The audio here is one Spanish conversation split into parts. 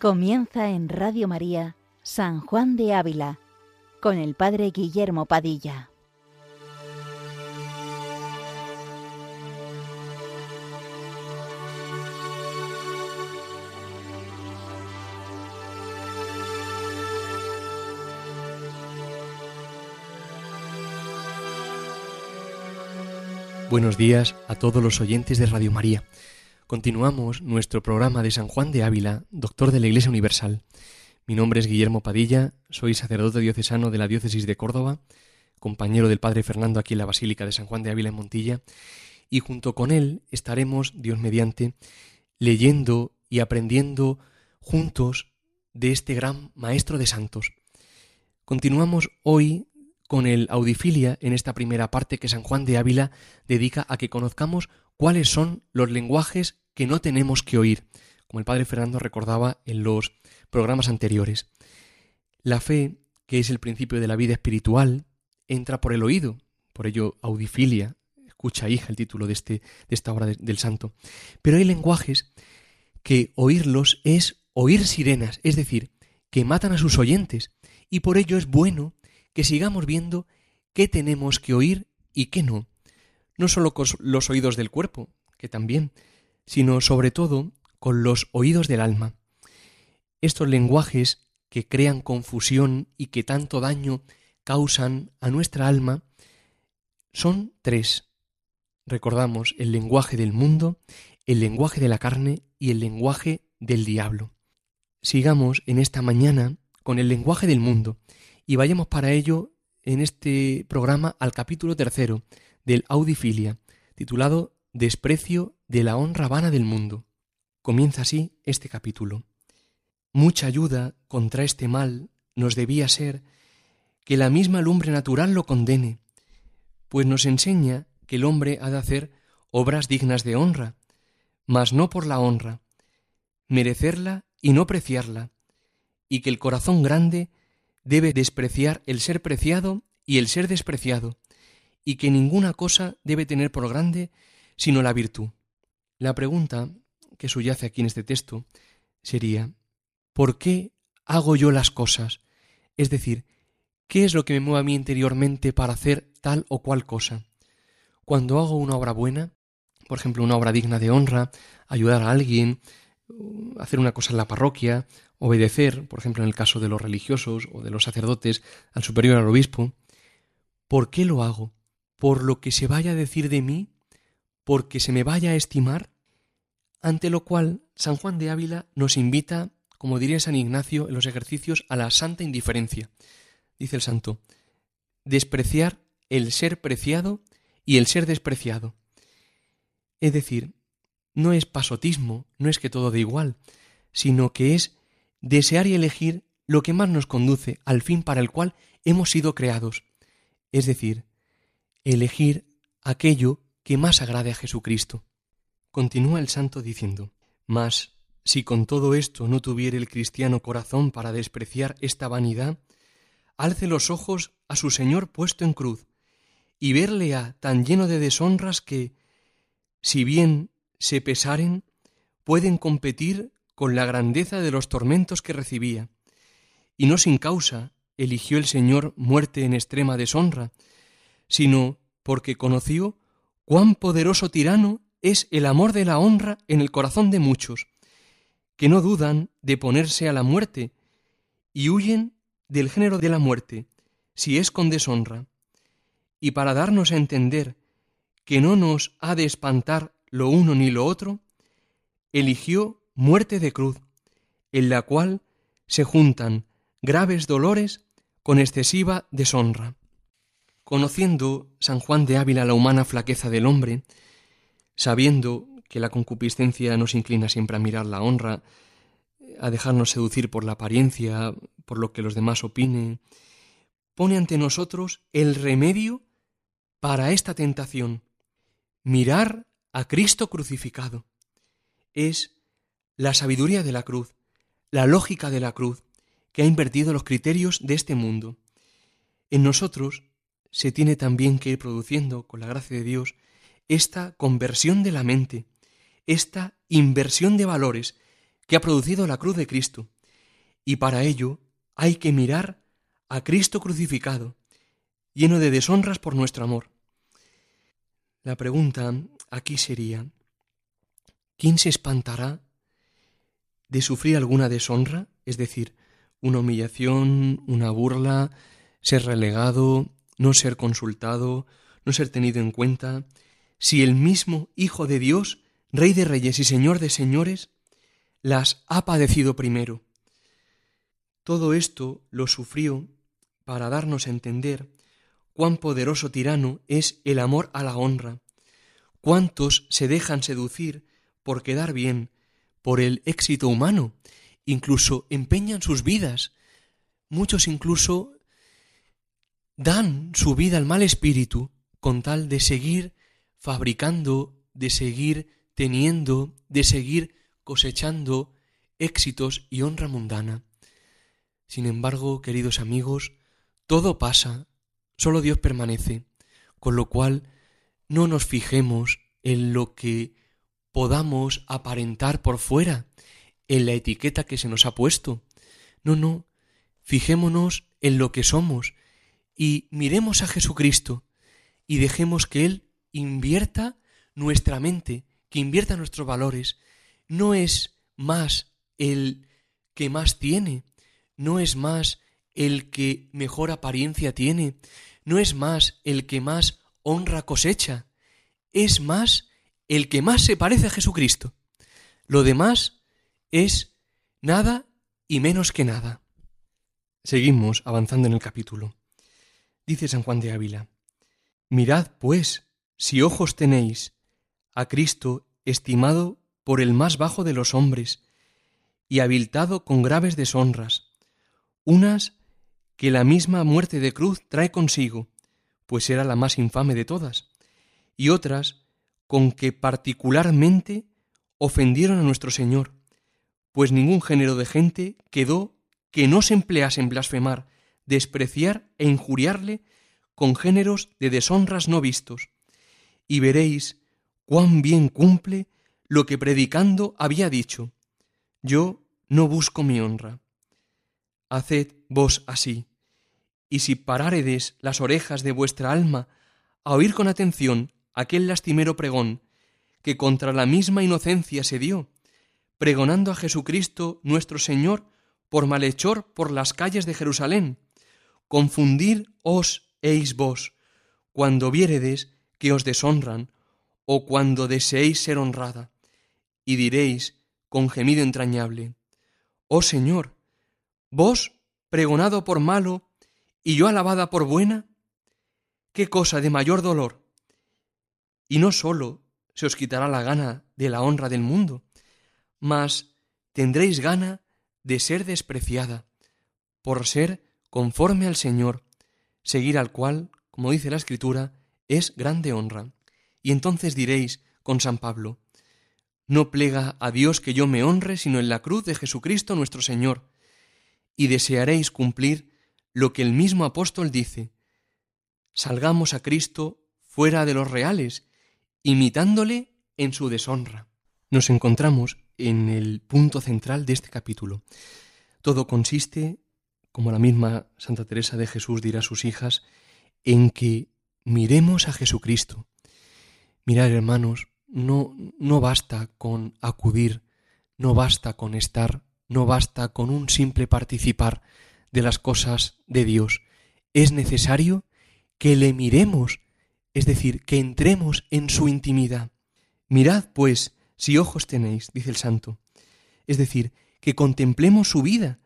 Comienza en Radio María San Juan de Ávila con el Padre Guillermo Padilla. Buenos días a todos los oyentes de Radio María. Continuamos nuestro programa de San Juan de Ávila, doctor de la Iglesia Universal. Mi nombre es Guillermo Padilla, soy sacerdote diocesano de la diócesis de Córdoba, compañero del Padre Fernando aquí en la Basílica de San Juan de Ávila en Montilla, y junto con él estaremos, Dios mediante, leyendo y aprendiendo juntos de este gran Maestro de Santos. Continuamos hoy con el Audifilia en esta primera parte que San Juan de Ávila dedica a que conozcamos cuáles son los lenguajes que no tenemos que oír, como el padre Fernando recordaba en los programas anteriores. La fe, que es el principio de la vida espiritual, entra por el oído, por ello audifilia, escucha hija el título de, este, de esta obra del santo. Pero hay lenguajes que oírlos es oír sirenas, es decir, que matan a sus oyentes, y por ello es bueno que sigamos viendo qué tenemos que oír y qué no, no solo con los oídos del cuerpo, que también, sino sobre todo con los oídos del alma. Estos lenguajes que crean confusión y que tanto daño causan a nuestra alma son tres. Recordamos el lenguaje del mundo, el lenguaje de la carne y el lenguaje del diablo. Sigamos en esta mañana con el lenguaje del mundo y vayamos para ello en este programa al capítulo tercero, del Audifilia, titulado Desprecio de la honra vana del mundo. Comienza así este capítulo. Mucha ayuda contra este mal nos debía ser que la misma lumbre natural lo condene, pues nos enseña que el hombre ha de hacer obras dignas de honra, mas no por la honra, merecerla y no preciarla, y que el corazón grande debe despreciar el ser preciado y el ser despreciado, y que ninguna cosa debe tener por grande sino la virtud. La pregunta que subyace aquí en este texto sería ¿por qué hago yo las cosas? Es decir, ¿qué es lo que me mueve a mí interiormente para hacer tal o cual cosa? Cuando hago una obra buena, por ejemplo, una obra digna de honra, ayudar a alguien, hacer una cosa en la parroquia, obedecer, por ejemplo, en el caso de los religiosos o de los sacerdotes, al superior al obispo, ¿por qué lo hago? Por lo que se vaya a decir de mí, porque se me vaya a estimar, ante lo cual San Juan de Ávila nos invita, como diría San Ignacio en los ejercicios, a la santa indiferencia. Dice el santo, despreciar el ser preciado y el ser despreciado. Es decir, no es pasotismo, no es que todo dé igual, sino que es desear y elegir lo que más nos conduce al fin para el cual hemos sido creados, es decir, elegir aquello que más agrade a Jesucristo. Continúa el santo diciendo, Mas, si con todo esto no tuviere el cristiano corazón para despreciar esta vanidad, alce los ojos a su Señor puesto en cruz, y verle a tan lleno de deshonras que, si bien se pesaren, pueden competir con la grandeza de los tormentos que recibía. Y no sin causa eligió el Señor muerte en extrema deshonra, sino porque conoció cuán poderoso tirano es el amor de la honra en el corazón de muchos, que no dudan de ponerse a la muerte y huyen del género de la muerte, si es con deshonra. Y para darnos a entender que no nos ha de espantar lo uno ni lo otro, eligió muerte de cruz, en la cual se juntan graves dolores con excesiva deshonra. Conociendo San Juan de Ávila la humana flaqueza del hombre, sabiendo que la concupiscencia nos inclina siempre a mirar la honra, a dejarnos seducir por la apariencia, por lo que los demás opinen, pone ante nosotros el remedio para esta tentación, mirar a Cristo crucificado. Es la sabiduría de la cruz, la lógica de la cruz, que ha invertido los criterios de este mundo. En nosotros se tiene también que ir produciendo, con la gracia de Dios, esta conversión de la mente, esta inversión de valores que ha producido la cruz de Cristo. Y para ello hay que mirar a Cristo crucificado, lleno de deshonras por nuestro amor. La pregunta aquí sería, ¿quién se espantará de sufrir alguna deshonra? Es decir, una humillación, una burla, ser relegado, no ser consultado, no ser tenido en cuenta, si el mismo Hijo de Dios, Rey de Reyes y Señor de Señores, las ha padecido primero. Todo esto lo sufrió para darnos a entender cuán poderoso tirano es el amor a la honra, cuántos se dejan seducir por quedar bien, por el éxito humano, incluso empeñan sus vidas, muchos incluso dan su vida al mal espíritu con tal de seguir fabricando, de seguir teniendo, de seguir cosechando éxitos y honra mundana. Sin embargo, queridos amigos, todo pasa, solo Dios permanece, con lo cual no nos fijemos en lo que podamos aparentar por fuera, en la etiqueta que se nos ha puesto. No, no, fijémonos en lo que somos y miremos a Jesucristo y dejemos que Él invierta nuestra mente, que invierta nuestros valores. No es más el que más tiene, no es más el que mejor apariencia tiene, no es más el que más honra cosecha, es más el que más se parece a Jesucristo. Lo demás es nada y menos que nada. Seguimos avanzando en el capítulo. Dice San Juan de Ávila, Mirad, pues, si ojos tenéis, a Cristo estimado por el más bajo de los hombres, y aviltado con graves deshonras, unas que la misma muerte de cruz trae consigo, pues era la más infame de todas, y otras con que particularmente ofendieron a nuestro Señor, pues ningún género de gente quedó que no se emplease en blasfemar, despreciar e injuriarle con géneros de deshonras no vistos, y veréis cuán bien cumple lo que predicando había dicho. Yo no busco mi honra. Haced vos así, y si paráredes las orejas de vuestra alma a oír con atención aquel lastimero pregón que contra la misma inocencia se dio, pregonando a Jesucristo nuestro Señor por malhechor por las calles de Jerusalén, confundir os eis vos, cuando viéredes que os deshonran, o cuando deseéis ser honrada, y diréis con gemido entrañable, Oh Señor, vos pregonado por malo y yo alabada por buena, qué cosa de mayor dolor. Y no sólo se os quitará la gana de la honra del mundo, mas tendréis gana de ser despreciada, por ser conforme al Señor, seguir al cual, como dice la Escritura, es grande honra. Y entonces diréis con San Pablo, no plega a Dios que yo me honre sino en la cruz de Jesucristo nuestro Señor, y desearéis cumplir lo que el mismo apóstol dice, salgamos a Cristo fuera de los reales, imitándole en su deshonra. Nos encontramos en el punto central de este capítulo. Todo consiste, como la misma Santa Teresa de Jesús dirá a sus hijas, en que miremos a Jesucristo. Mirad, hermanos, no, no basta con acudir, no basta con estar, no basta con un simple participar de las cosas de Dios. Es necesario que le miremos, es decir, que entremos en su intimidad. Mirad, pues, si ojos tenéis, dice el santo. Es decir, que contemplemos su vida,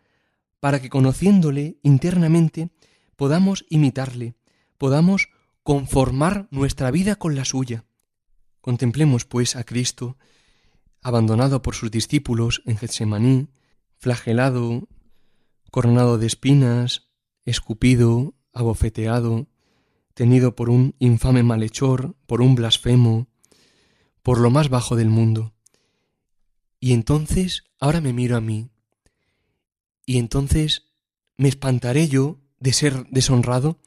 para que conociéndole internamente podamos imitarle, podamos conformar nuestra vida con la suya. Contemplemos, pues, a Cristo, abandonado por sus discípulos en Getsemaní, flagelado, coronado de espinas, escupido, abofeteado, tenido por un infame malhechor, por un blasfemo, por lo más bajo del mundo. Y entonces ahora me miro a mí, y entonces me espantaré yo de ser deshonrado,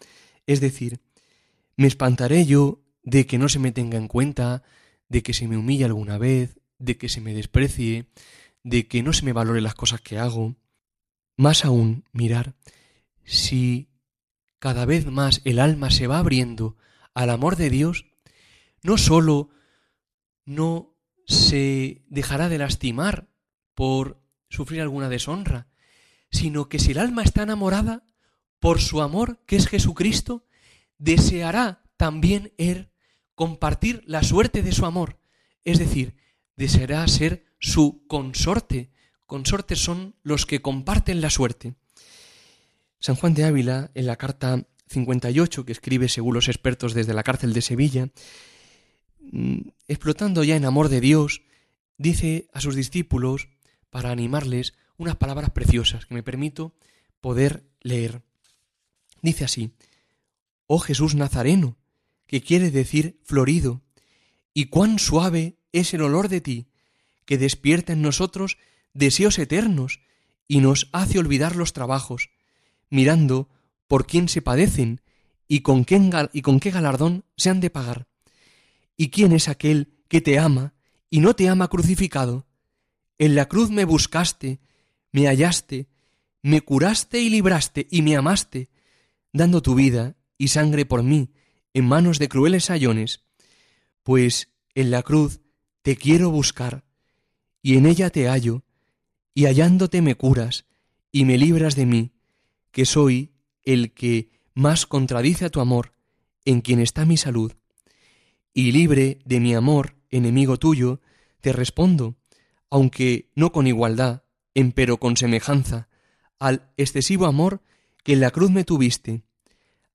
es decir, me espantaré yo de que no se me tenga en cuenta, de que se me humille alguna vez, de que se me desprecie, de que no se me valore las cosas que hago. Más aún, mirar si cada vez más el alma se va abriendo al amor de Dios, no sólo no se dejará de lastimar por sufrir alguna deshonra, sino que si el alma está enamorada por su amor, que es Jesucristo, deseará también él compartir la suerte de su amor, es decir, deseará ser su consorte. Consortes son los que comparten la suerte. San Juan de Ávila, en la carta 58 que escribe según los expertos desde la cárcel de Sevilla, mm, explotando ya en amor de Dios, dice a sus discípulos, para animarles, unas palabras preciosas que me permito poder leer. Dice así, Oh Jesús Nazareno, que quiere decir florido, y cuán suave es el olor de ti, que despierta en nosotros deseos eternos y nos hace olvidar los trabajos, mirando por quién se padecen y con, qué, y con qué galardón se han de pagar. ¿Y quién es aquel que te ama y no te ama crucificado? En la cruz me buscaste, me hallaste, me curaste y libraste y me amaste, dando tu vida y sangre por mí en manos de crueles sayones, pues en la cruz te quiero buscar, y en ella te hallo, y hallándote me curas, y me libras de mí, que soy el que más contradice a tu amor, en quien está mi salud. Y libre de mi amor, enemigo tuyo, te respondo, aunque no con igualdad, empero con semejanza, al excesivo amor que en la cruz me tuviste,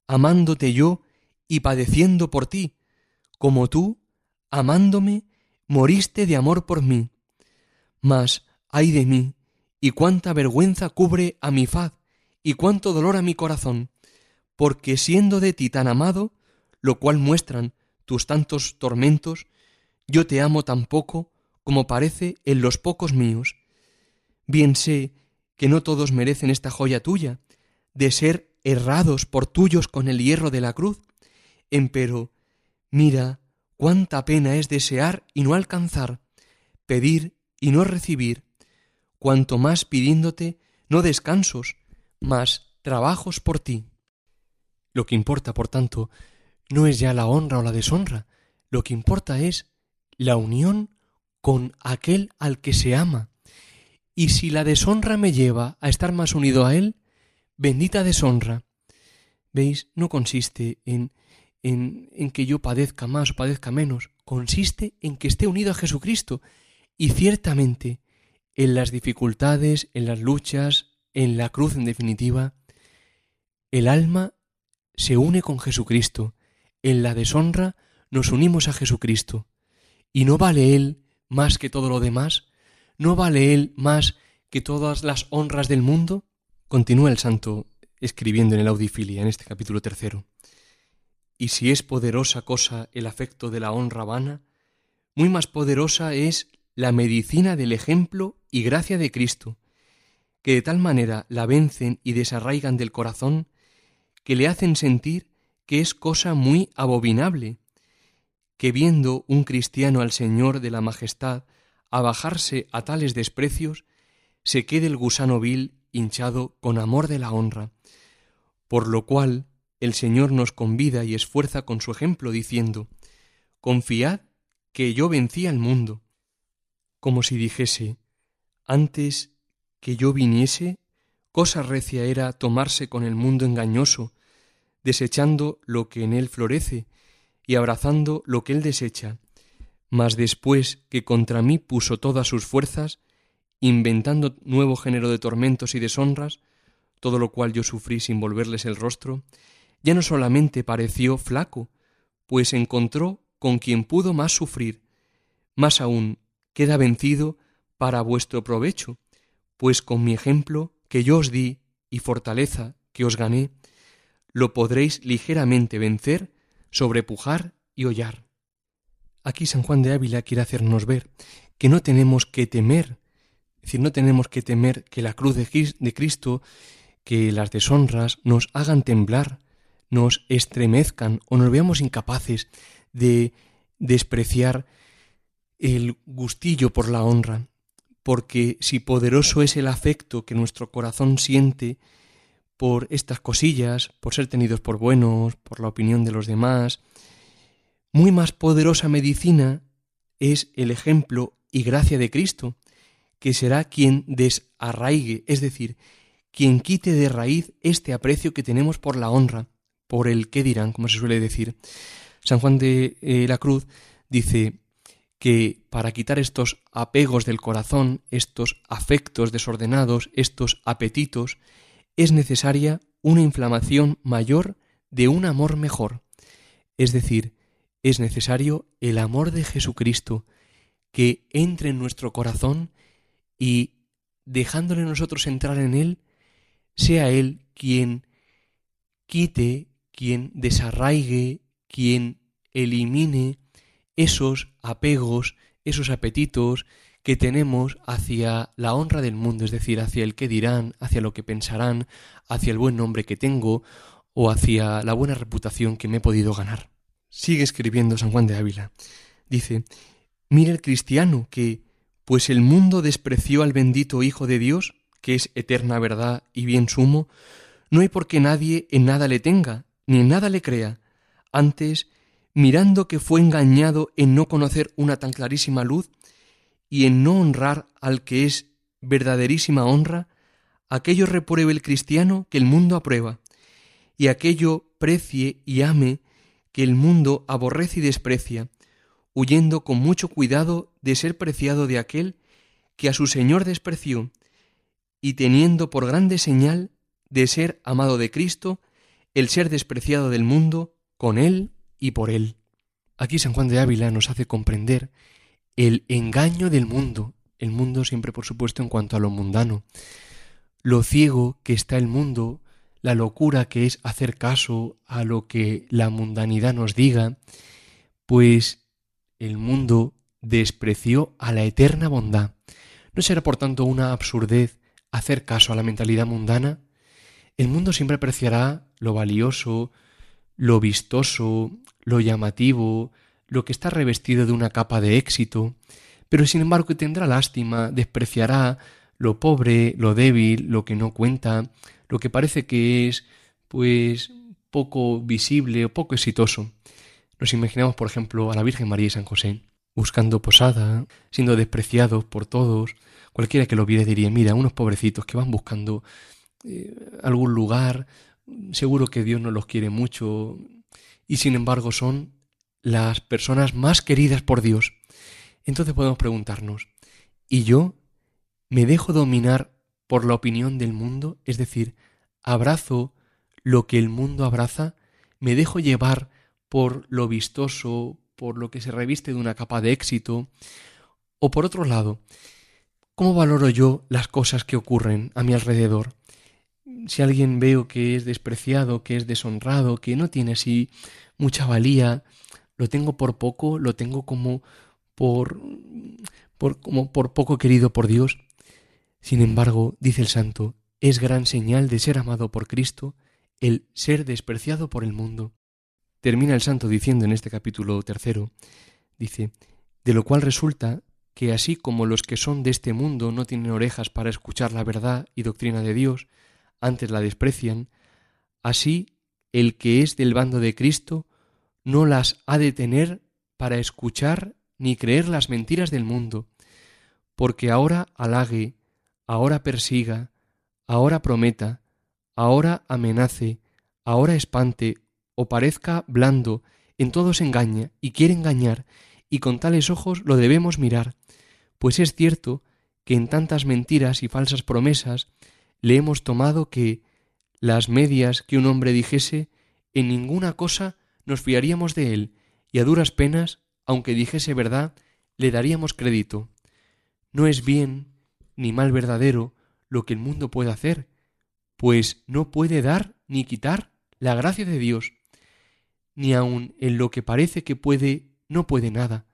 amándote yo y padeciendo por ti, como tú, amándome, moriste de amor por mí. Mas, ay de mí, y cuánta vergüenza cubre a mi faz, y cuánto dolor a mi corazón, porque siendo de ti tan amado, lo cual muestran tus tantos tormentos, yo te amo tan poco como parece en los pocos míos. Bien sé que no todos merecen esta joya tuya, de ser errados por tuyos con el hierro de la cruz, empero, mira cuánta pena es desear y no alcanzar, pedir y no recibir, cuanto más pidiéndote no descansos, más trabajos por ti. Lo que importa, por tanto, no es ya la honra o la deshonra, lo que importa es la unión con aquel al que se ama. Y si la deshonra me lleva a estar más unido a él, bendita deshonra. ¿Veis? No consiste en, en, en que yo padezca más o padezca menos, consiste en que esté unido a Jesucristo. Y ciertamente, en las dificultades, en las luchas, en la cruz en definitiva, el alma se une con Jesucristo, en la deshonra nos unimos a Jesucristo, y no vale Él más que todo lo demás, no vale Él más que todas las honras del mundo. Continúa el santo escribiendo en el Audifilia, en este capítulo tercero. Y si es poderosa cosa el afecto de la honra vana, muy más poderosa es la medicina del ejemplo y gracia de Cristo, que de tal manera la vencen y desarraigan del corazón, que le hacen sentir que es cosa muy abominable, que viendo un cristiano al Señor de la Majestad abajarse a tales desprecios, se quede el gusano vil hinchado con amor de la honra, por lo cual el Señor nos convida y esfuerza con su ejemplo, diciendo, Confiad que yo vencí al mundo, como si dijese, antes que yo viniese, cosa recia era tomarse con el mundo engañoso, desechando lo que en él florece y abrazando lo que él desecha, mas después que contra mí puso todas sus fuerzas, inventando nuevo género de tormentos y deshonras, todo lo cual yo sufrí sin volverles el rostro, ya no solamente pareció flaco, pues encontró con quien pudo más sufrir, más aún queda vencido para vuestro provecho, pues con mi ejemplo que yo os di y fortaleza que os gané, lo podréis ligeramente vencer, sobrepujar y hollar. Aquí San Juan de Ávila quiere hacernos ver que no tenemos que temer, es decir, no tenemos que temer que la cruz de Cristo, que las deshonras nos hagan temblar, nos estremezcan o nos veamos incapaces de despreciar el gustillo por la honra, porque si poderoso es el afecto que nuestro corazón siente por estas cosillas, por ser tenidos por buenos, por la opinión de los demás, muy más poderosa medicina es el ejemplo y gracia de Cristo, que será quien desarraigue, es decir, quien quite de raíz este aprecio que tenemos por la honra, por el qué dirán, como se suele decir. San Juan de eh, la Cruz dice que para quitar estos apegos del corazón, estos afectos desordenados, estos apetitos, es necesaria una inflamación mayor de un amor mejor. Es decir, es necesario el amor de Jesucristo que entre en nuestro corazón y, dejándole nosotros entrar en él, sea Él quien quite, quien desarraigue, quien elimine esos apegos, esos apetitos que tenemos hacia la honra del mundo, es decir, hacia el que dirán, hacia lo que pensarán, hacia el buen nombre que tengo o hacia la buena reputación que me he podido ganar. Sigue escribiendo San Juan de Ávila. Dice, mire el cristiano que, pues el mundo despreció al bendito Hijo de Dios, que es eterna verdad y bien sumo, no hay por qué nadie en nada le tenga, ni en nada le crea. Antes, mirando que fue engañado en no conocer una tan clarísima luz, y en no honrar al que es verdaderísima honra, aquello repruebe el cristiano que el mundo aprueba, y aquello precie y ame que el mundo aborrece y desprecia, huyendo con mucho cuidado de ser preciado de aquel que a su Señor despreció, y teniendo por grande señal de ser amado de Cristo, el ser despreciado del mundo, con Él y por Él. Aquí San Juan de Ávila nos hace comprender el engaño del mundo, el mundo siempre por supuesto en cuanto a lo mundano, lo ciego que está el mundo, la locura que es hacer caso a lo que la mundanidad nos diga, pues el mundo despreció a la eterna bondad. ¿No será por tanto una absurdez hacer caso a la mentalidad mundana, el mundo siempre apreciará lo valioso, lo vistoso, lo llamativo, lo que está revestido de una capa de éxito, pero sin embargo tendrá lástima, despreciará lo pobre, lo débil, lo que no cuenta, lo que parece que es, pues, poco visible o poco exitoso. Nos imaginamos, por ejemplo, a la Virgen María y San José, buscando posada, siendo despreciados por todos, Cualquiera que lo viera diría, mira, unos pobrecitos que van buscando eh, algún lugar, seguro que Dios no los quiere mucho, y sin embargo son las personas más queridas por Dios. Entonces podemos preguntarnos, ¿y yo me dejo dominar por la opinión del mundo? Es decir, ¿abrazo lo que el mundo abraza? ¿Me dejo llevar por lo vistoso, por lo que se reviste de una capa de éxito? O por otro lado, ¿Cómo valoro yo las cosas que ocurren a mi alrededor? Si alguien veo que es despreciado, que es deshonrado, que no tiene así mucha valía, lo tengo por poco, lo tengo como por, por como por poco querido por Dios. Sin embargo, dice el santo, es gran señal de ser amado por Cristo el ser despreciado por el mundo. Termina el santo diciendo en este capítulo tercero, dice, de lo cual resulta que así como los que son de este mundo no tienen orejas para escuchar la verdad y doctrina de Dios, antes la desprecian, así el que es del bando de Cristo no las ha de tener para escuchar ni creer las mentiras del mundo, porque ahora halague, ahora persiga, ahora prometa, ahora amenace, ahora espante, o parezca blando, en todo se engaña y quiere engañar, y con tales ojos lo debemos mirar, pues es cierto que en tantas mentiras y falsas promesas le hemos tomado que las medias que un hombre dijese, en ninguna cosa nos fiaríamos de él, y a duras penas, aunque dijese verdad, le daríamos crédito. No es bien ni mal verdadero lo que el mundo puede hacer, pues no puede dar ni quitar la gracia de Dios, ni aun en lo que parece que puede, no puede nada,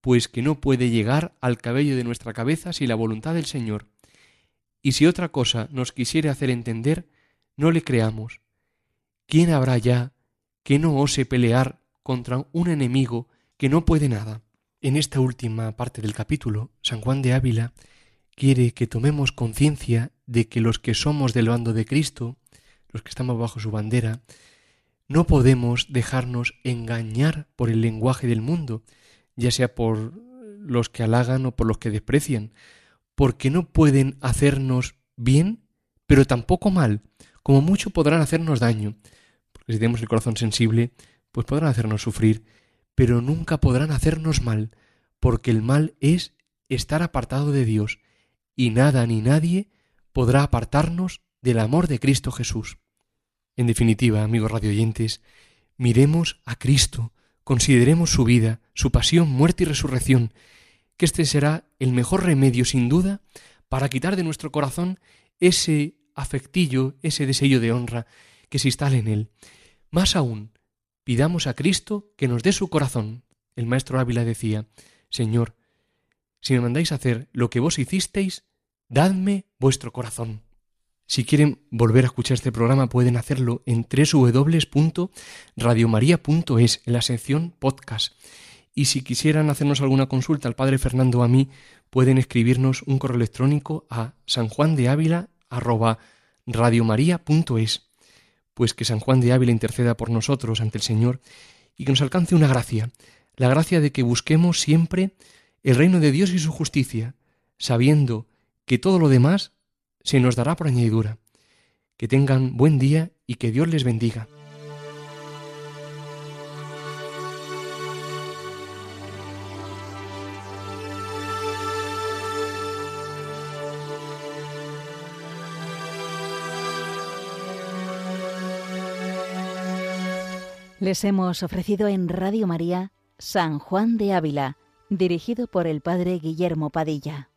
pues que no puede llegar al cabello de nuestra cabeza sin la voluntad del Señor. Y si otra cosa nos quisiere hacer entender, no le creamos. ¿Quién habrá ya que no ose pelear contra un enemigo que no puede nada? En esta última parte del capítulo, San Juan de Ávila quiere que tomemos conciencia de que los que somos del bando de Cristo, los que estamos bajo su bandera, no podemos dejarnos engañar por el lenguaje del mundo, ya sea por los que halagan o por los que desprecian, porque no pueden hacernos bien, pero tampoco mal, como mucho podrán hacernos daño, porque si tenemos el corazón sensible, pues podrán hacernos sufrir, pero nunca podrán hacernos mal, porque el mal es estar apartado de Dios, y nada ni nadie podrá apartarnos del amor de Cristo Jesús. En definitiva, amigos radioyentes, miremos a Cristo, consideremos su vida, su pasión, muerte y resurrección, que este será el mejor remedio, sin duda, para quitar de nuestro corazón ese afectillo, ese deseo de honra que se instale en él. Más aún, pidamos a Cristo que nos dé su corazón. El maestro Ávila decía, Señor, si me mandáis hacer lo que vos hicisteis, dadme vuestro corazón. Si quieren volver a escuchar este programa pueden hacerlo en www.radiomaria.es en la sección podcast. Y si quisieran hacernos alguna consulta al Padre Fernando a mí, pueden escribirnos un correo electrónico a sanjuandeávila@radiomaria.es. Pues que San Juan de Ávila interceda por nosotros ante el Señor y que nos alcance una gracia, la gracia de que busquemos siempre el reino de Dios y su justicia, sabiendo que todo lo demás se nos dará por añadidura. Que tengan buen día y que Dios les bendiga. Les hemos ofrecido en Radio María San Juan de Ávila, dirigido por el Padre Guillermo Padilla.